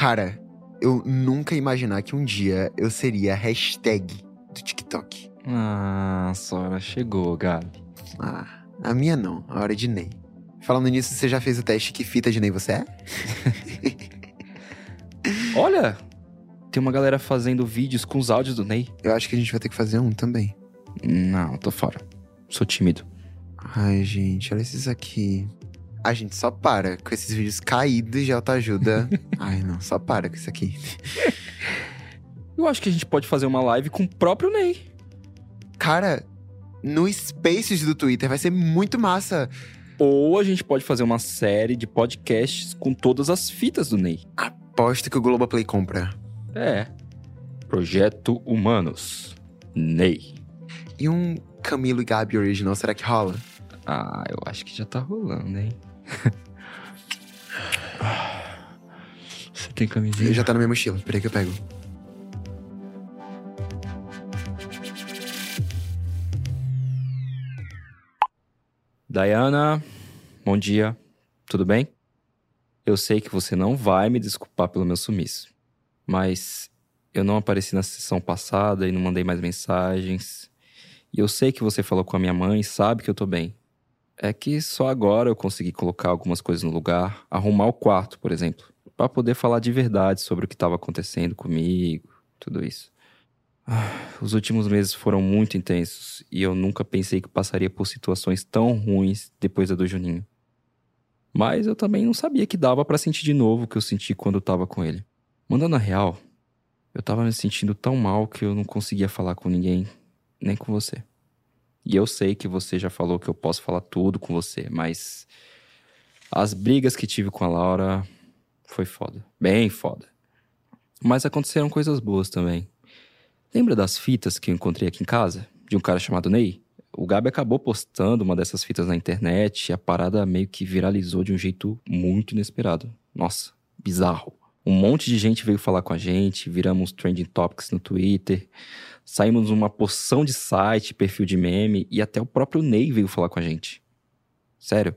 Cara, eu nunca ia imaginar que um dia eu seria a hashtag do TikTok. Ah, Sora, chegou, Gabi. Ah, a minha não, a hora de Ney. Falando nisso, você já fez o teste que fita de Ney você é? Olha, tem uma galera fazendo vídeos com os áudios do Ney. Eu acho que a gente vai ter que fazer um também. Não, tô fora. Sou tímido. Ai, gente, olha esses aqui. A gente só para com esses vídeos caídos de autoajuda. Ai, não, só para com isso aqui. Eu acho que a gente pode fazer uma live com o próprio Ney. Cara, no Spaces do Twitter vai ser muito massa. Ou a gente pode fazer uma série de podcasts com todas as fitas do Ney. Aposto que o Globoplay compra. É. Projeto Humanos. Ney. E um Camilo e Gabi original, será que rola? Ah, eu acho que já tá rolando, hein? Você tem camisinha? Já tá na minha mochila, peraí que eu pego. Diana, bom dia. Tudo bem? Eu sei que você não vai me desculpar pelo meu sumiço, mas eu não apareci na sessão passada e não mandei mais mensagens. E eu sei que você falou com a minha mãe e sabe que eu tô bem. É que só agora eu consegui colocar algumas coisas no lugar, arrumar o quarto, por exemplo, para poder falar de verdade sobre o que estava acontecendo comigo, tudo isso. Ah, os últimos meses foram muito intensos e eu nunca pensei que passaria por situações tão ruins depois da do Juninho. Mas eu também não sabia que dava para sentir de novo o que eu senti quando eu tava com ele. Mandando a real, eu tava me sentindo tão mal que eu não conseguia falar com ninguém, nem com você. E eu sei que você já falou que eu posso falar tudo com você, mas as brigas que tive com a Laura foi foda, bem foda. Mas aconteceram coisas boas também. Lembra das fitas que eu encontrei aqui em casa? De um cara chamado Ney? O Gabi acabou postando uma dessas fitas na internet e a parada meio que viralizou de um jeito muito inesperado. Nossa, bizarro. Um monte de gente veio falar com a gente, viramos trending topics no Twitter, saímos numa porção de site, perfil de meme e até o próprio Ney veio falar com a gente. Sério,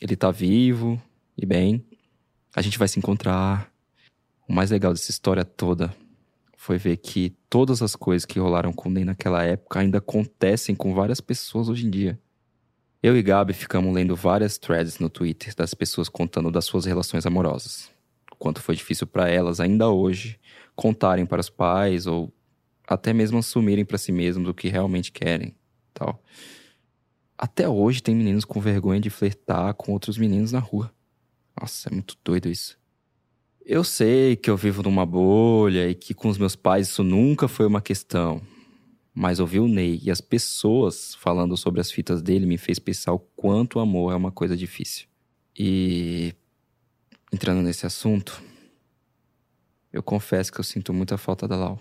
ele tá vivo e bem, a gente vai se encontrar. O mais legal dessa história toda foi ver que todas as coisas que rolaram com o Ney naquela época ainda acontecem com várias pessoas hoje em dia. Eu e Gabi ficamos lendo várias threads no Twitter das pessoas contando das suas relações amorosas. Quanto foi difícil para elas ainda hoje contarem para os pais ou até mesmo assumirem para si mesmos o que realmente querem, tal. Até hoje tem meninos com vergonha de flertar com outros meninos na rua. Nossa, é muito doido isso. Eu sei que eu vivo numa bolha e que com os meus pais isso nunca foi uma questão. Mas ouvir o Ney e as pessoas falando sobre as fitas dele me fez pensar o quanto o amor é uma coisa difícil. E entrando nesse assunto, eu confesso que eu sinto muita falta da Lau.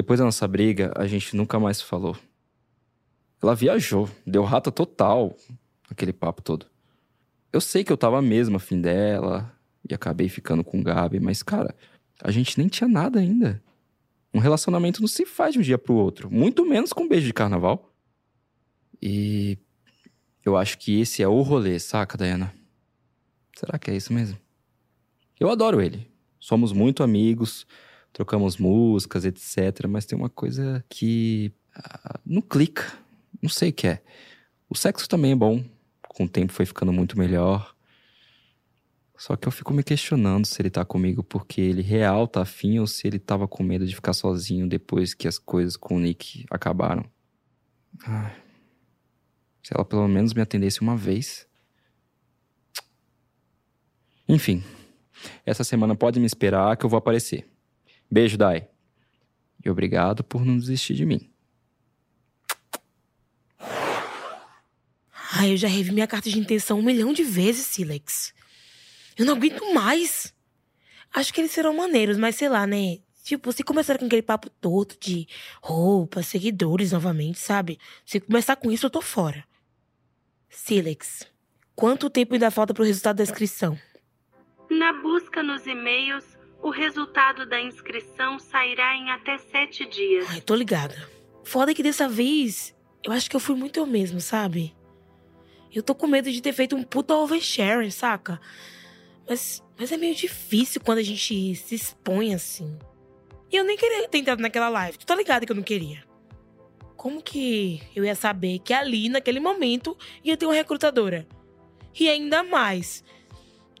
Depois da nossa briga, a gente nunca mais falou. Ela viajou, deu rata total, aquele papo todo. Eu sei que eu tava mesmo afim dela e acabei ficando com o Gabi, mas cara, a gente nem tinha nada ainda. Um relacionamento não se faz de um dia pro outro, muito menos com um beijo de carnaval. E eu acho que esse é o rolê, saca, Diana? Será que é isso mesmo? Eu adoro ele. Somos muito amigos, trocamos músicas, etc. Mas tem uma coisa que ah, não clica. Não sei o que é. O sexo também é bom. Com o tempo foi ficando muito melhor. Só que eu fico me questionando se ele tá comigo porque ele real tá afim ou se ele tava com medo de ficar sozinho depois que as coisas com o Nick acabaram. Ai. Se ela pelo menos me atendesse uma vez. Enfim, essa semana pode me esperar que eu vou aparecer. Beijo, Dai. E obrigado por não desistir de mim. Ai, eu já revi minha carta de intenção um milhão de vezes, Silex. Eu não aguento mais. Acho que eles serão maneiros, mas sei lá, né? Tipo, se começar com aquele papo todo de roupa, seguidores novamente, sabe? Se começar com isso, eu tô fora. Silex, quanto tempo ainda falta pro resultado da inscrição? Na busca nos e-mails, o resultado da inscrição sairá em até sete dias. Ai, tô ligada. Foda que dessa vez, eu acho que eu fui muito eu mesmo, sabe? Eu tô com medo de ter feito um puta oversharing, saca? Mas, Mas é meio difícil quando a gente se expõe assim. E eu nem queria ter entrado naquela live. Tu tá ligado que eu não queria. Como que eu ia saber que ali, naquele momento, ia ter uma recrutadora? E ainda mais,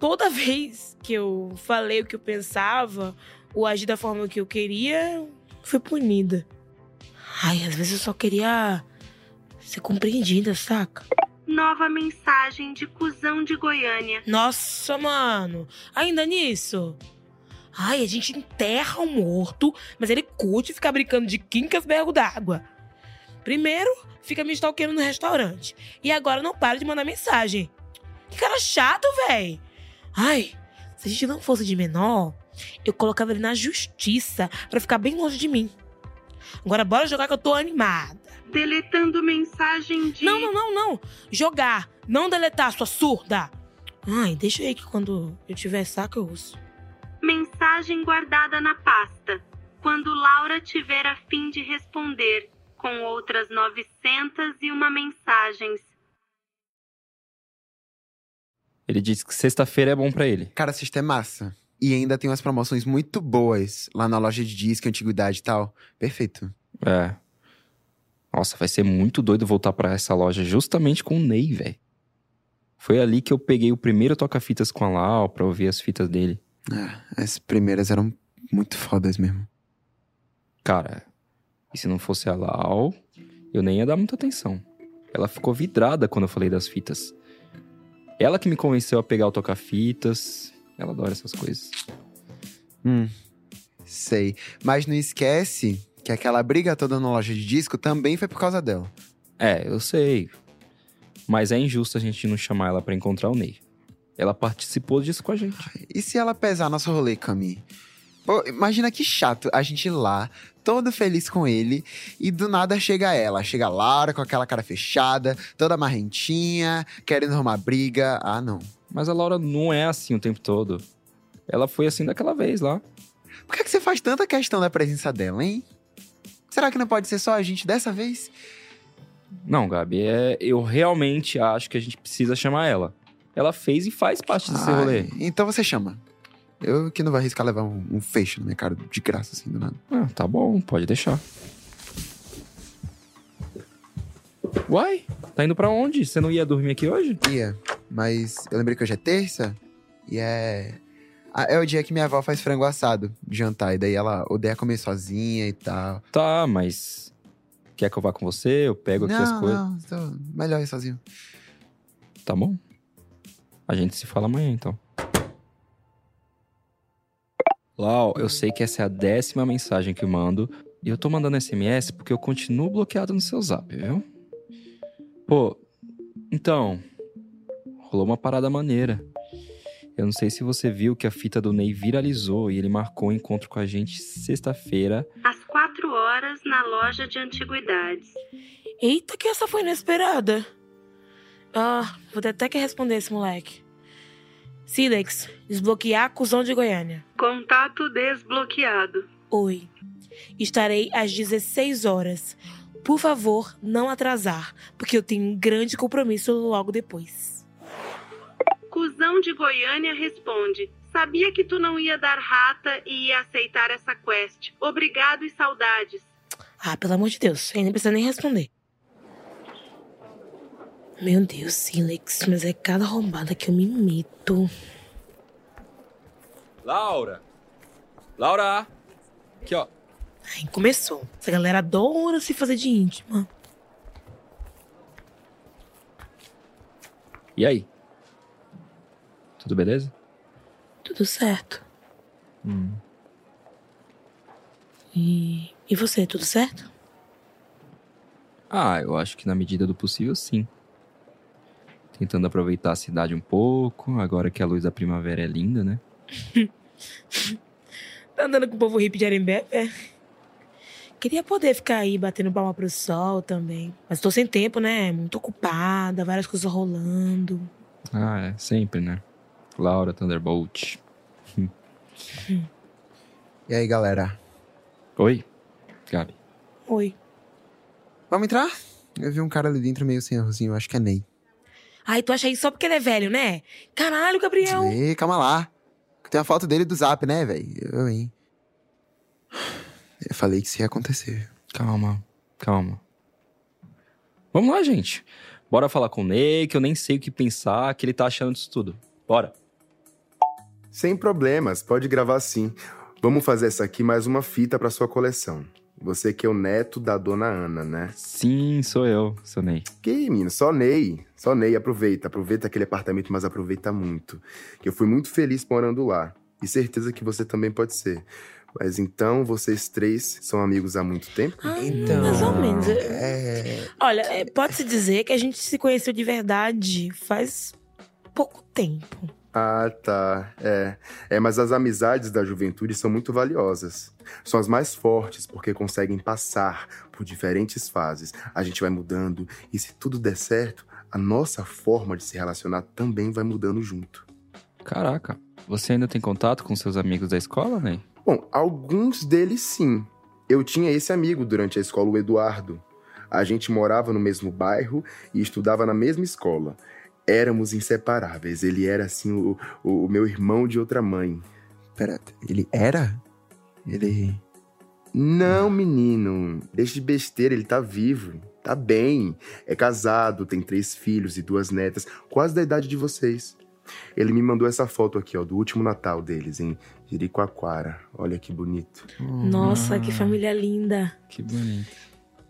toda vez que eu falei o que eu pensava, ou agi da forma que eu queria, fui punida. Ai, às vezes eu só queria ser compreendida, saca? Nova mensagem de cuzão de Goiânia. Nossa, mano. Ainda nisso? Ai, a gente enterra o morto, mas ele curte ficar brincando de quincas bergo d'água. Primeiro, fica me stalkeando no restaurante. E agora não para de mandar mensagem. Que cara chato, véi. Ai, se a gente não fosse de menor, eu colocava ele na justiça pra ficar bem longe de mim. Agora bora jogar que eu tô animada. Deletando mensagem de. Não, não, não, não. Jogar. Não deletar, sua surda. Ai, deixa aí que quando eu tiver saco eu uso. Mensagem guardada na pasta. Quando Laura tiver a fim de responder, com outras 901 mensagens. Ele disse que sexta-feira é bom pra ele. Cara, sexta é massa. E ainda tem umas promoções muito boas lá na loja de disco, antiguidade e tal. Perfeito. É. Nossa, vai ser muito doido voltar pra essa loja justamente com o Ney, velho. Foi ali que eu peguei o primeiro toca-fitas com a Lau pra ouvir as fitas dele. É, as primeiras eram muito fodas mesmo. Cara, e se não fosse a Lau, eu nem ia dar muita atenção. Ela ficou vidrada quando eu falei das fitas. Ela que me convenceu a pegar o toca-fitas. Ela adora essas coisas. Hum, sei. Mas não esquece que aquela briga toda na loja de disco também foi por causa dela. É, eu sei. Mas é injusto a gente não chamar ela pra encontrar o Ney. Ela participou disso com a gente. E se ela pesar nosso rolê, Cami? Pô, imagina que chato a gente ir lá, todo feliz com ele, e do nada chega ela. Chega a Laura com aquela cara fechada, toda marrentinha, querendo arrumar briga. Ah, não. Mas a Laura não é assim o tempo todo. Ela foi assim daquela vez lá. Por que, que você faz tanta questão da presença dela, hein? Será que não pode ser só a gente dessa vez? Não, Gabi, é, eu realmente acho que a gente precisa chamar ela. Ela fez e faz parte desse Ai, rolê. Então você chama. Eu que não vou arriscar levar um, um fecho na minha cara de graça, assim, do nada. Ah, tá bom, pode deixar. Uai, tá indo pra onde? Você não ia dormir aqui hoje? Ia, mas eu lembrei que hoje é terça e é. Ah, É o dia que minha avó faz frango assado de jantar, e daí ela odeia comer sozinha e tal. Tá, mas. Quer que eu vá com você? Eu pego aqui as não, coisas. não, tô melhor ir sozinho. Tá bom. A gente se fala amanhã, então. Lau, eu sei que essa é a décima mensagem que eu mando. E eu tô mandando SMS porque eu continuo bloqueado no seu zap, viu? Pô, então. Rolou uma parada maneira. Eu não sei se você viu que a fita do Ney viralizou e ele marcou um encontro com a gente sexta-feira. Às quatro horas na loja de antiguidades. Eita, que essa foi inesperada. Ah, vou ter até que responder esse moleque. Silex, desbloquear cuzão de Goiânia. Contato desbloqueado. Oi. Estarei às 16 horas. Por favor, não atrasar, porque eu tenho um grande compromisso logo depois. Cusão de Goiânia responde: Sabia que tu não ia dar rata e ia aceitar essa quest. Obrigado e saudades. Ah, pelo amor de Deus, aí nem precisa nem responder. Meu Deus, Silex, mas é cada arrombada que eu me meto. Laura! Laura! Aqui, ó. Ai, começou. Essa galera adora se fazer de íntima. E aí? Tudo beleza? Tudo certo. Hum. E, e você, tudo certo? Ah, eu acho que na medida do possível, sim. Tentando aproveitar a cidade um pouco, agora que a luz da primavera é linda, né? Tá andando com o povo hippie de Arembé? É. Queria poder ficar aí batendo palma pro sol também. Mas tô sem tempo, né? Muito ocupada, várias coisas rolando. Ah, é, sempre, né? Laura Thunderbolt. E aí, galera? Oi, Gabi. Oi. Vamos entrar? Eu vi um cara ali dentro meio senhorzinho, acho que é Ney. Ai, tu acha isso só porque ele é velho, né? Caralho, Gabriel. Ei, calma lá. Tem a foto dele do zap, né, velho? Eu, hein? Eu falei que isso ia acontecer. Calma, calma. Vamos lá, gente. Bora falar com o Ney, que eu nem sei o que pensar, que ele tá achando disso tudo. Bora. Sem problemas, pode gravar sim. Vamos fazer essa aqui mais uma fita para sua coleção. Você que é o neto da dona Ana, né? Sim, sou eu, sou Ney. Que, menino, só Ney. Só Ney, aproveita. Aproveita aquele apartamento, mas aproveita muito. Que eu fui muito feliz morando lá. E certeza que você também pode ser. Mas então, vocês três são amigos há muito tempo? Ah, Então, mais ou menos. É. Olha, é, pode-se dizer que a gente se conheceu de verdade faz pouco tempo. Ah, tá. É. É, mas as amizades da juventude são muito valiosas. São as mais fortes porque conseguem passar por diferentes fases. A gente vai mudando e se tudo der certo, a nossa forma de se relacionar também vai mudando junto. Caraca, você ainda tem contato com seus amigos da escola, Ney? Bom, alguns deles sim. Eu tinha esse amigo durante a escola, o Eduardo. A gente morava no mesmo bairro e estudava na mesma escola. Éramos inseparáveis. Ele era, assim, o, o, o meu irmão de outra mãe. Pera, ele era? Ele. Não, menino. Deixa de besteira, ele tá vivo. Tá bem. É casado, tem três filhos e duas netas, quase da idade de vocês. Ele me mandou essa foto aqui, ó, do último Natal deles, em Jericoacoara. Olha que bonito. Nossa, que família linda. Que bonito.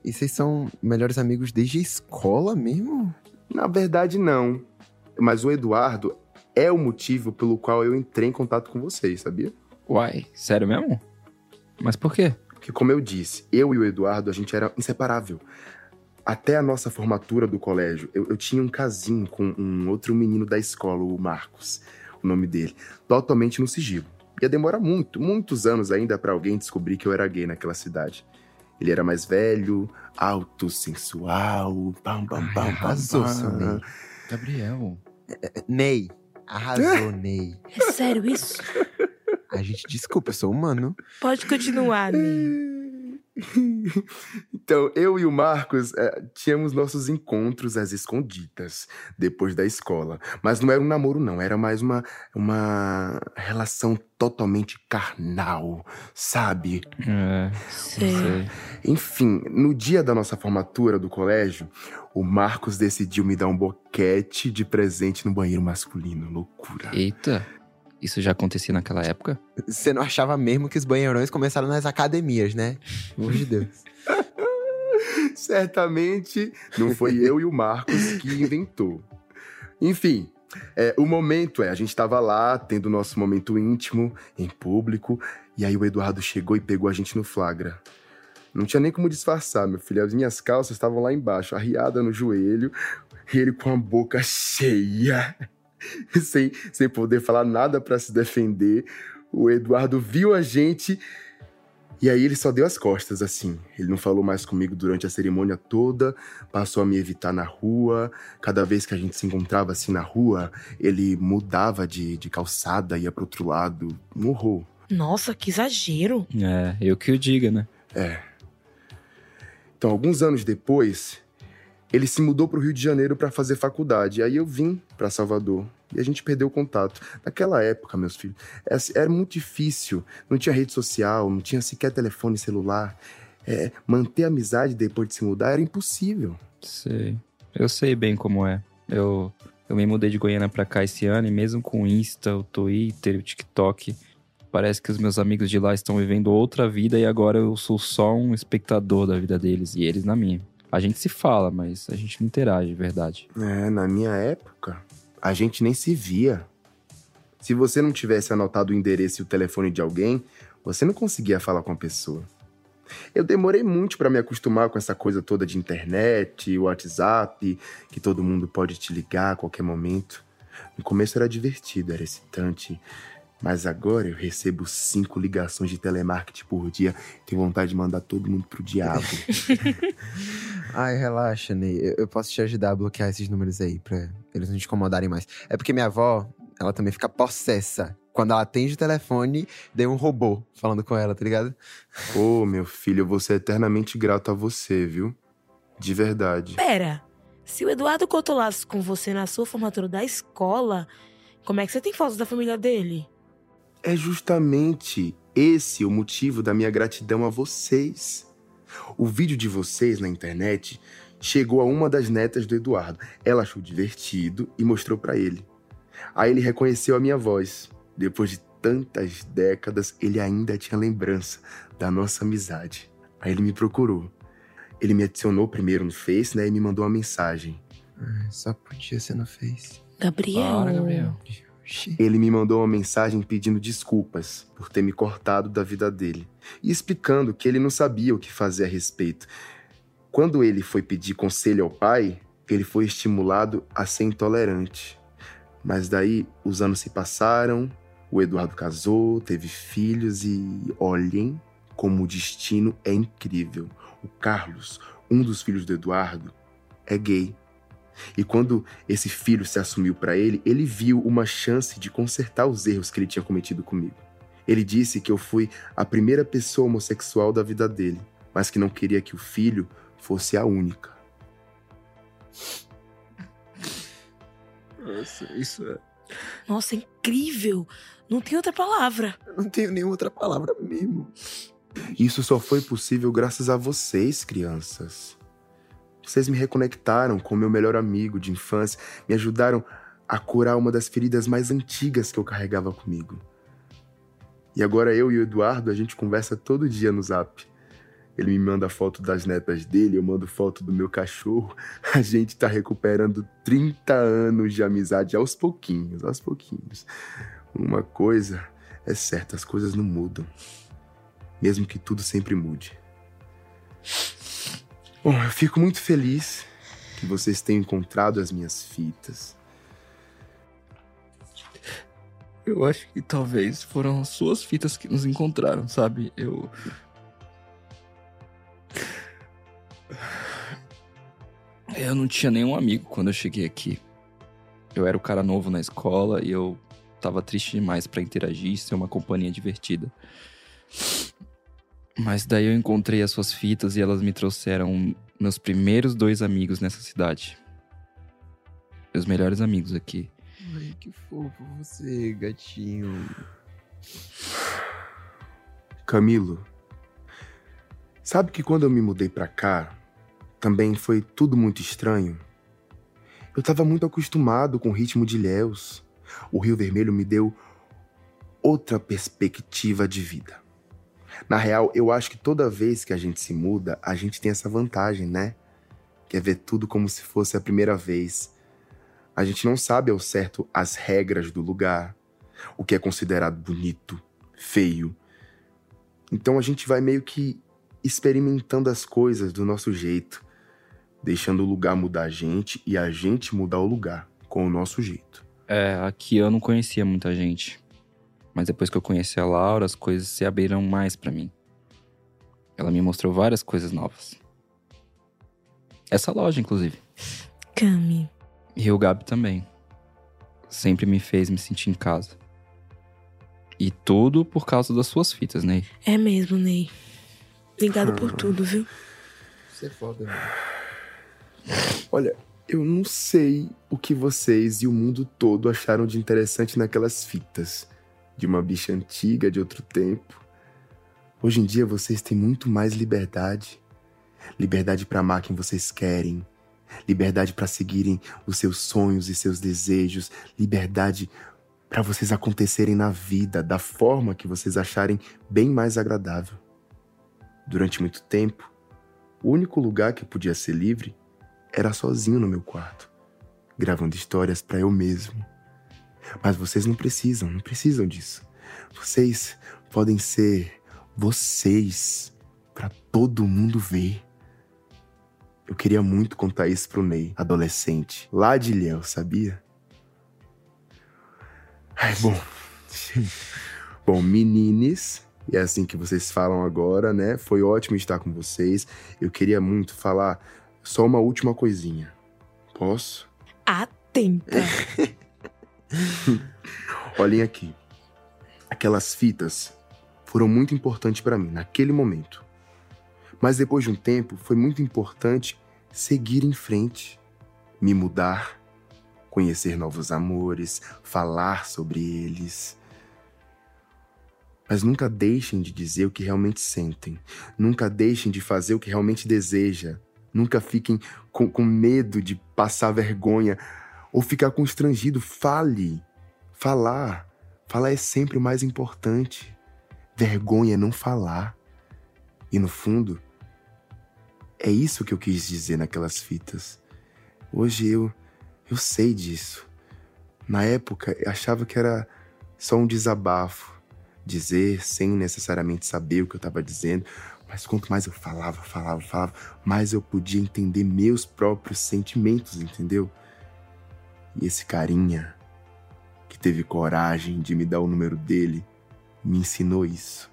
E vocês são melhores amigos desde a escola mesmo? Na verdade, não. Mas o Eduardo é o motivo pelo qual eu entrei em contato com vocês, sabia? Uai, sério mesmo? Mas por quê? Porque, como eu disse, eu e o Eduardo, a gente era inseparável. Até a nossa formatura do colégio, eu, eu tinha um casinho com um outro menino da escola, o Marcos, o nome dele, totalmente no sigilo. Ia demorar muito, muitos anos ainda pra alguém descobrir que eu era gay naquela cidade. Ele era mais velho, alto, sensual, pam, pam, pam, pam, Arrasou, pam. seu Ney. Gabriel. Ney. Arrasou, Ney. É sério isso? A gente, desculpa, eu sou humano. Pode continuar, Ney. Então, eu e o Marcos eh, tínhamos nossos encontros às escondidas, depois da escola. Mas não era um namoro, não. Era mais uma, uma relação totalmente carnal, sabe? É, sei. Enfim, no dia da nossa formatura do colégio, o Marcos decidiu me dar um boquete de presente no banheiro masculino. Loucura. Eita, isso já acontecia naquela época? Você não achava mesmo que os banheirões começaram nas academias, né? Pelo amor de Deus. Certamente não foi eu e o Marcos que inventou. Enfim, é, o momento é, a gente tava lá, tendo o nosso momento íntimo, em público, e aí o Eduardo chegou e pegou a gente no flagra. Não tinha nem como disfarçar, meu filho. As minhas calças estavam lá embaixo, arriada no joelho, e ele com a boca cheia, sem, sem poder falar nada pra se defender. O Eduardo viu a gente e aí ele só deu as costas, assim. Ele não falou mais comigo durante a cerimônia toda, passou a me evitar na rua. Cada vez que a gente se encontrava assim na rua, ele mudava de, de calçada, ia pro outro lado. Um horror. Nossa, que exagero. É, eu que o diga, né? É. Então, alguns anos depois, ele se mudou pro Rio de Janeiro para fazer faculdade. Aí eu vim para Salvador. E a gente perdeu o contato. Naquela época, meus filhos, era, era muito difícil. Não tinha rede social, não tinha sequer telefone celular. É, manter amizade depois de se mudar era impossível. Sei. Eu sei bem como é. Eu, eu me mudei de Goiânia pra cá esse ano e mesmo com o Insta, o Twitter, o TikTok, parece que os meus amigos de lá estão vivendo outra vida e agora eu sou só um espectador da vida deles e eles na minha. A gente se fala, mas a gente não interage de verdade. É, na minha época, a gente nem se via. Se você não tivesse anotado o endereço e o telefone de alguém, você não conseguia falar com a pessoa. Eu demorei muito para me acostumar com essa coisa toda de internet, WhatsApp, que todo mundo pode te ligar a qualquer momento. No começo era divertido, era excitante. Mas agora eu recebo cinco ligações de telemarketing por dia. Tenho vontade de mandar todo mundo pro diabo. Ai, relaxa, Ney. Eu, eu posso te ajudar a bloquear esses números aí, pra eles não te incomodarem mais. É porque minha avó, ela também fica possessa. Quando ela atende o telefone, deu um robô falando com ela, tá ligado? Ô, meu filho, eu vou ser eternamente grato a você, viu? De verdade. Pera, se o Eduardo cortou laços com você na sua formatura da escola, como é que você tem fotos da família dele? É justamente esse o motivo da minha gratidão a vocês. O vídeo de vocês na internet chegou a uma das netas do Eduardo. Ela achou divertido e mostrou para ele. Aí ele reconheceu a minha voz. Depois de tantas décadas, ele ainda tinha lembrança da nossa amizade. Aí ele me procurou. Ele me adicionou primeiro no Face, né, e me mandou uma mensagem. Só podia ser no Face. Gabriel. Para, Gabriel. Ele me mandou uma mensagem pedindo desculpas por ter me cortado da vida dele e explicando que ele não sabia o que fazer a respeito. Quando ele foi pedir conselho ao pai, ele foi estimulado a ser intolerante. Mas daí os anos se passaram, o Eduardo casou, teve filhos e olhem como o destino é incrível. O Carlos, um dos filhos do Eduardo, é gay. E quando esse filho se assumiu para ele, ele viu uma chance de consertar os erros que ele tinha cometido comigo. Ele disse que eu fui a primeira pessoa homossexual da vida dele, mas que não queria que o filho fosse a única. Nossa, isso é. Nossa, incrível. Não tem outra palavra. Eu não tenho nenhuma outra palavra mesmo. Isso só foi possível graças a vocês, crianças. Vocês me reconectaram com meu melhor amigo de infância, me ajudaram a curar uma das feridas mais antigas que eu carregava comigo. E agora eu e o Eduardo, a gente conversa todo dia no zap. Ele me manda foto das netas dele, eu mando foto do meu cachorro. A gente tá recuperando 30 anos de amizade aos pouquinhos, aos pouquinhos. Uma coisa é certa, as coisas não mudam. Mesmo que tudo sempre mude. Bom, eu fico muito feliz que vocês tenham encontrado as minhas fitas. Eu acho que talvez foram as suas fitas que nos encontraram, sabe? Eu. Eu não tinha nenhum amigo quando eu cheguei aqui. Eu era o cara novo na escola e eu tava triste demais pra interagir e ser uma companhia divertida. Mas daí eu encontrei as suas fitas e elas me trouxeram meus primeiros dois amigos nessa cidade. Meus melhores amigos aqui. Ai, que fofo você, gatinho. Camilo, sabe que quando eu me mudei pra cá, também foi tudo muito estranho? Eu tava muito acostumado com o ritmo de Ilhéus. O Rio Vermelho me deu outra perspectiva de vida. Na real, eu acho que toda vez que a gente se muda, a gente tem essa vantagem, né? Que é ver tudo como se fosse a primeira vez. A gente não sabe ao certo as regras do lugar, o que é considerado bonito, feio. Então a gente vai meio que experimentando as coisas do nosso jeito, deixando o lugar mudar a gente e a gente mudar o lugar com o nosso jeito. É, aqui eu não conhecia muita gente. Mas depois que eu conheci a Laura, as coisas se abriram mais pra mim. Ela me mostrou várias coisas novas. Essa loja, inclusive. Cami. E o Gabi também. Sempre me fez me sentir em casa. E tudo por causa das suas fitas, Ney. É mesmo, Ney. Obrigado por tudo, viu? Você é foda, mano. Olha, eu não sei o que vocês e o mundo todo acharam de interessante naquelas fitas. De uma bicha antiga de outro tempo. Hoje em dia vocês têm muito mais liberdade. Liberdade para amar quem vocês querem. Liberdade para seguirem os seus sonhos e seus desejos. Liberdade para vocês acontecerem na vida da forma que vocês acharem bem mais agradável. Durante muito tempo, o único lugar que eu podia ser livre era sozinho no meu quarto, gravando histórias para eu mesmo. Mas vocês não precisam, não precisam disso. Vocês podem ser vocês para todo mundo ver. Eu queria muito contar isso pro Ney, adolescente, lá de Ilhéu, sabia? Ai, bom. bom, menines, e é assim que vocês falam agora, né? Foi ótimo estar com vocês. Eu queria muito falar só uma última coisinha. Posso? Atenta. Olhem aqui. Aquelas fitas foram muito importantes para mim naquele momento. Mas depois de um tempo, foi muito importante seguir em frente, me mudar, conhecer novos amores, falar sobre eles. Mas nunca deixem de dizer o que realmente sentem. Nunca deixem de fazer o que realmente deseja. Nunca fiquem com, com medo de passar vergonha ou ficar constrangido. Fale. Falar. Falar é sempre o mais importante. Vergonha é não falar. E no fundo, é isso que eu quis dizer naquelas fitas. Hoje eu eu sei disso. Na época, eu achava que era só um desabafo, dizer sem necessariamente saber o que eu estava dizendo, mas quanto mais eu falava, falava, falava, mais eu podia entender meus próprios sentimentos, entendeu? E esse carinha que teve coragem de me dar o número dele me ensinou isso.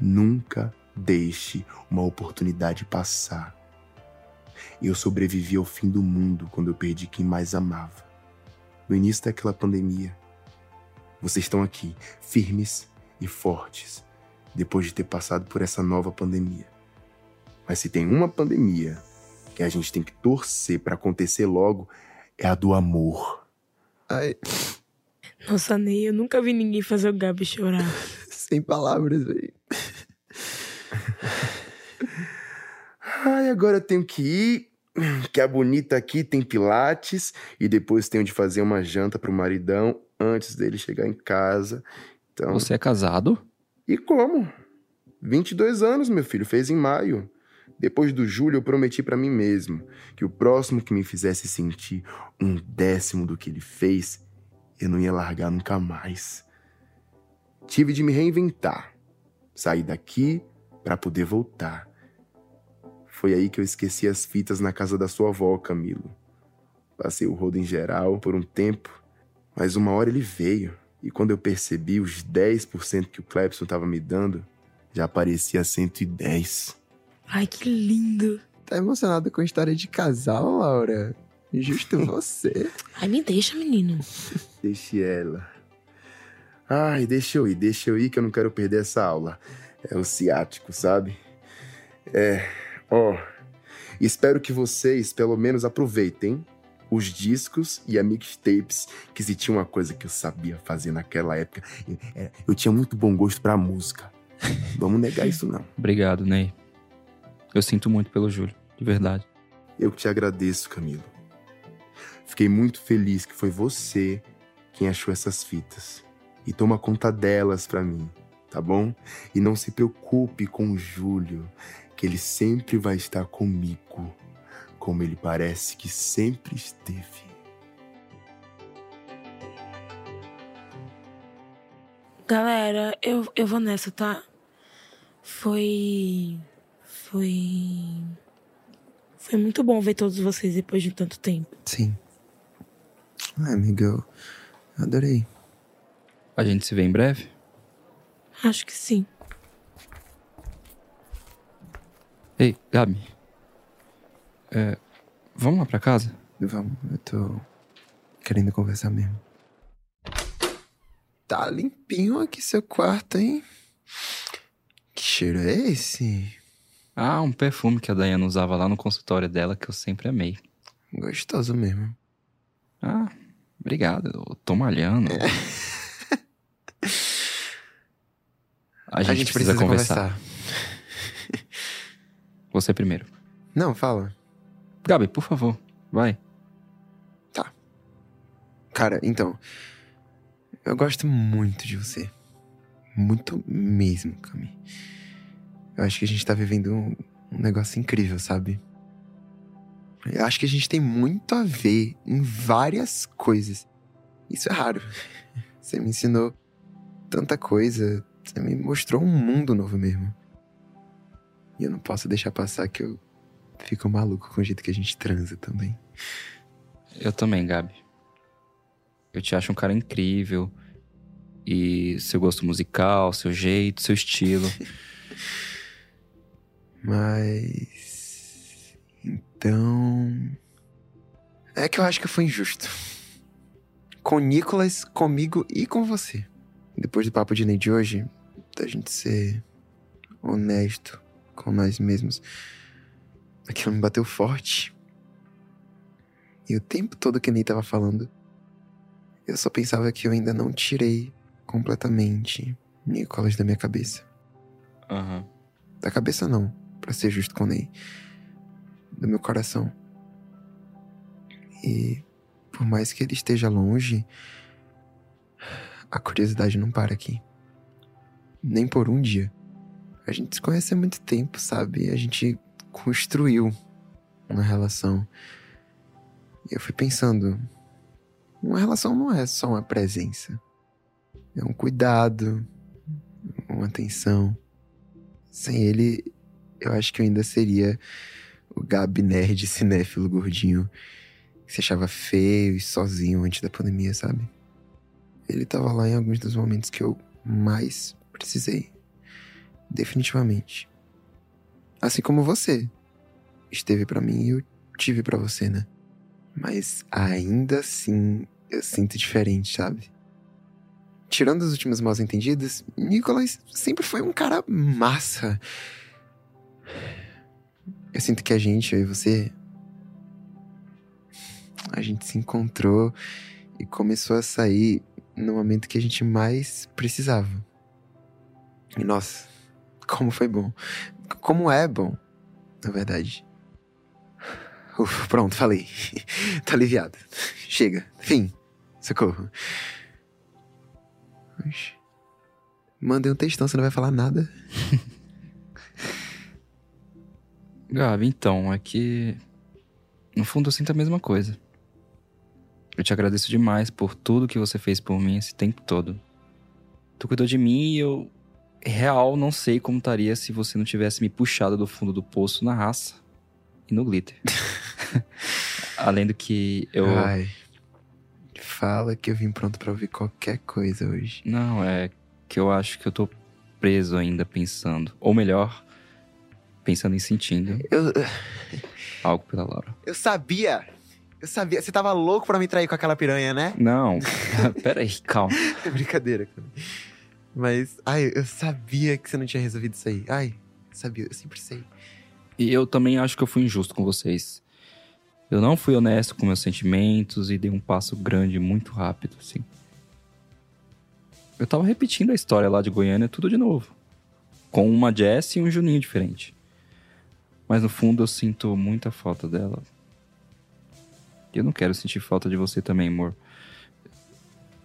Nunca deixe uma oportunidade passar. Eu sobrevivi ao fim do mundo quando eu perdi quem mais amava. No início daquela pandemia, vocês estão aqui, firmes e fortes, depois de ter passado por essa nova pandemia. Mas se tem uma pandemia que a gente tem que torcer para acontecer logo, é a do amor. Ai, Nossa, Ney, eu nunca vi ninguém fazer o Gabi chorar. sem palavras, velho. Ai, agora eu tenho que ir, que a bonita aqui tem pilates e depois tenho de fazer uma janta pro maridão antes dele chegar em casa. Então, Você é casado? e como? 22 anos, meu filho, fez em maio. Depois do julho, eu prometi pra mim mesmo que o próximo que me fizesse sentir um décimo do que ele fez, eu não ia largar nunca mais. Tive de me reinventar, sair daqui pra poder voltar. Foi aí que eu esqueci as fitas na casa da sua avó, Camilo. Passei o rodo em geral por um tempo, mas uma hora ele veio. E quando eu percebi os 10% que o Clepson estava me dando, já parecia 110. Ai, que lindo. Tá emocionada com a história de casal, Laura? Justo você. Ai, me deixa, menino. Deixe ela. Ai, deixa eu ir, deixa eu ir que eu não quero perder essa aula. É o ciático, sabe? É, ó. Espero que vocês pelo menos aproveitem os discos e a mixtapes, que se tinha uma coisa que eu sabia fazer naquela época, eu, eu tinha muito bom gosto pra música. Vamos negar isso não. Obrigado, Ney. Eu sinto muito pelo Júlio, de verdade. Eu que te agradeço, Camilo. Fiquei muito feliz que foi você quem achou essas fitas. E toma conta delas pra mim, tá bom? E não se preocupe com o Júlio, que ele sempre vai estar comigo, como ele parece que sempre esteve. Galera, eu, eu vou nessa, tá? Foi. Foi. Foi muito bom ver todos vocês depois de tanto tempo. Sim. Ai, amiga, eu adorei. A gente se vê em breve? Acho que sim. Ei, Gabi. É, vamos lá pra casa? Vamos, eu tô querendo conversar mesmo. Tá limpinho aqui seu quarto, hein? Que cheiro é esse? Ah, um perfume que a Dayana usava lá no consultório dela que eu sempre amei. Gostoso mesmo. Ah, obrigado. Eu tô malhando. A gente, precisa, conversar. Você primeiro. Não, fala. Gabi, por favor, vai. Cara, então. Eu gosto muito de você. Muito mesmo, Cami. Eu acho que a gente tá vivendo um, um negócio incrível, sabe? Eu acho que a gente tem muito a ver em várias coisas. Isso é raro. Você me ensinou tanta coisa. Você me mostrou um mundo novo mesmo. E eu não posso deixar passar que eu fico maluco com o jeito que a gente transa também. Eu também, Gabi. Eu te acho um cara incrível. E seu gosto musical, seu jeito, seu estilo. Mas. Então. É que eu acho que foi injusto. Com o Nicolas, comigo e com você. Depois do papo de Ney de hoje, da gente ser honesto com nós mesmos, aquilo me bateu forte. E o tempo todo que Ney tava falando, eu só pensava que eu ainda não tirei completamente Nicolas da minha cabeça. Aham. Da cabeça não, pra ser justo com o Ney. Do meu coração. E por mais que ele esteja longe, a curiosidade não para aqui. Nem por um dia. A gente se conhece há muito tempo, sabe? A gente construiu uma relação. E eu fui pensando, uma relação não é só uma presença. É um cuidado, uma atenção. Sem ele, eu acho que eu ainda seria o Gabi nerd cinéfilo gordinho que se achava feio e sozinho antes da pandemia, sabe? Ele tava lá em alguns dos momentos que eu mais precisei. Definitivamente. Assim como você esteve pra mim e eu tive pra você, né? Mas ainda assim eu sinto diferente, sabe? Tirando os últimos mal entendidos, Nicolas sempre foi um cara massa. Eu sinto que a gente, eu e você, a gente se encontrou e começou a sair no momento que a gente mais precisava. E nossa, como foi bom. Como é bom, na verdade. Uf, pronto, falei. tá aliviado. Chega. Fim. Socorro. Oxi. Mandei um textão, você não vai falar nada? Gabi, então, é que. No fundo eu sinto a mesma coisa. Eu te agradeço demais por tudo que você fez por mim esse tempo todo. Tu cuidou de mim e eu. Real, não sei como estaria se você não tivesse me puxado do fundo do poço na raça e no glitter. Além do que eu. Ai. Fala que eu vim pronto pra ouvir qualquer coisa hoje. Não, é que eu acho que eu tô preso ainda pensando. Ou melhor, pensando em sentindo Eu, algo pela Laura. eu sabia. Eu sabia. Você tava louco pra me trair com aquela piranha, né? Não, pera aí, calma. É brincadeira, cara. Mas, ai, eu sabia que você não tinha resolvido isso aí. Ai, sabia, eu sempre sei. E eu também acho que eu fui injusto com vocês. Eu não fui honesto com meus sentimentos e dei um passo grande muito rápido, assim. Eu tava repetindo a história lá de Goiânia tudo de novo. Com uma Jess e um Juninho diferente. Mas no fundo eu sinto muita falta dela. Eu não quero sentir falta de você também, amor.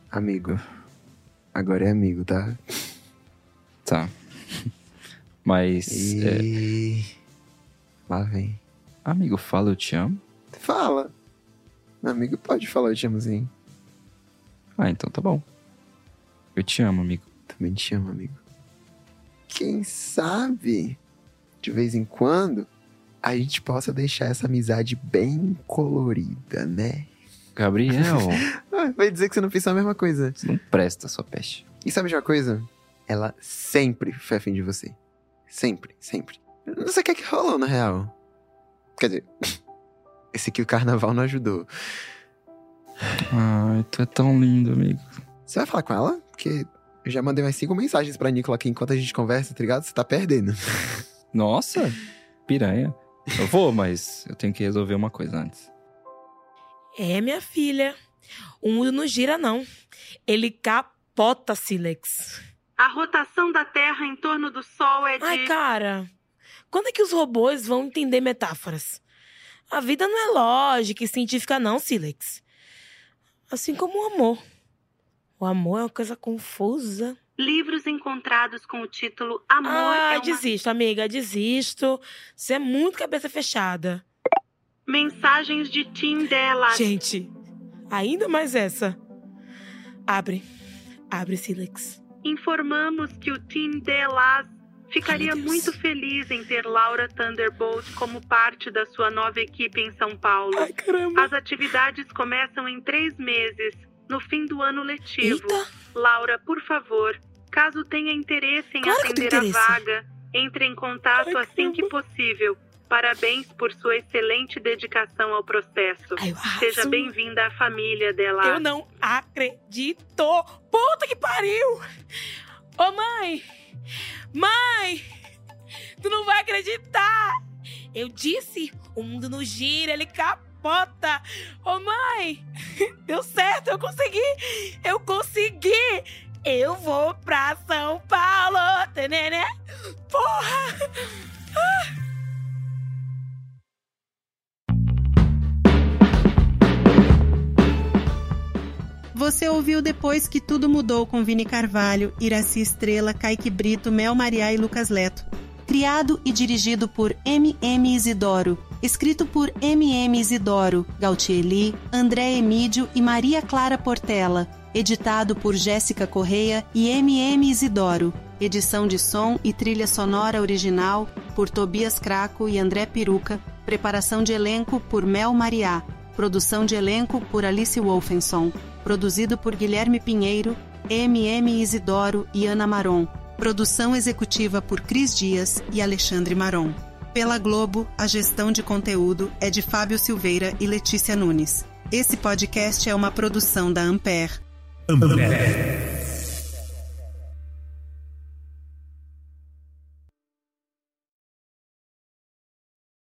Amigo. Agora é amigo, tá? Tá. Mas. é, E. Lá vem. amigo, fala eu te amo. Fala. Amigo, pode falar, eu te amo sim. Ah, então tá bom. Eu te amo, amigo. Também te amo, amigo. Quem sabe, de vez em quando, a gente possa deixar essa amizade bem colorida, né? Gabriel, Ah, vai dizer que você não pensou a mesma coisa. você não presta, sua peste. E sabe de uma coisa? Ela sempre foi afim de você. Sempre, sempre. Não sei o que é que rolou, na real. Quer dizer, esse aqui o carnaval não ajudou. Ai, tu é tão lindo, amigo. Você vai falar com ela? Porque eu já mandei mais cinco mensagens pra Nicola aqui enquanto a gente conversa, tá ligado? Você tá perdendo. Nossa, piranha. Eu vou, mas eu tenho que resolver uma coisa antes. É, minha filha. O mundo não gira, não. Ele capota, Silex. A rotação da Terra em torno do Sol é de. Ai, cara. Quando é que os robôs vão entender metáforas? A vida não é lógica e científica, não, Silex. Assim como o amor. O amor é uma coisa confusa. Livros encontrados com o título Amor Ah, é uma desisto, amiga, desisto. Você é muito cabeça fechada. Mensagens de Tim Della. Gente, ainda mais essa. Abre. Abre, Silex. Informamos que o Tim Delas ficaria muito feliz em ter Laura Thunderbolt como parte da sua nova equipe em São Paulo. Ai, caramba. As atividades começam em três meses, no fim do ano letivo. Eita. Laura, por favor, caso tenha interesse em Claro atender a interesse. vaga, entre em contato Ai, assim que possível. Parabéns por sua excelente dedicação ao processo. Ai. Seja bem-vinda à família dela. Eu não acredito! Puta que pariu! Ô, mãe! Mãe! Tu não vai acreditar! Eu disse, o mundo não gira, ele capota! Ô, mãe! Deu certo, eu consegui! Eu consegui! Eu vou pra São Paulo! né? Porra! Você ouviu depois que tudo mudou com Vini Carvalho, Iraci Estrela, Kaique Brito, Mel Mariá e Lucas Leto. Criado e dirigido por M.M. Isidoro. Escrito por M.M. Isidoro, Gautier Lee, André Emídio e Maria Clara Portela. Editado por Jéssica Correia e M.M. Isidoro. Edição de som e trilha sonora original por Tobias Craco e André Peruca. Preparação de elenco por Mel Mariá. Produção de elenco por Alice Wolfenson. Produzido por Guilherme Pinheiro, M.M. Isidoro e Ana Maron. Produção executiva por Cris Dias e Alexandre Maron. Pela Globo, a gestão de conteúdo é de Fábio Silveira e Letícia Nunes. Esse podcast é uma produção da Ampere. Ampere.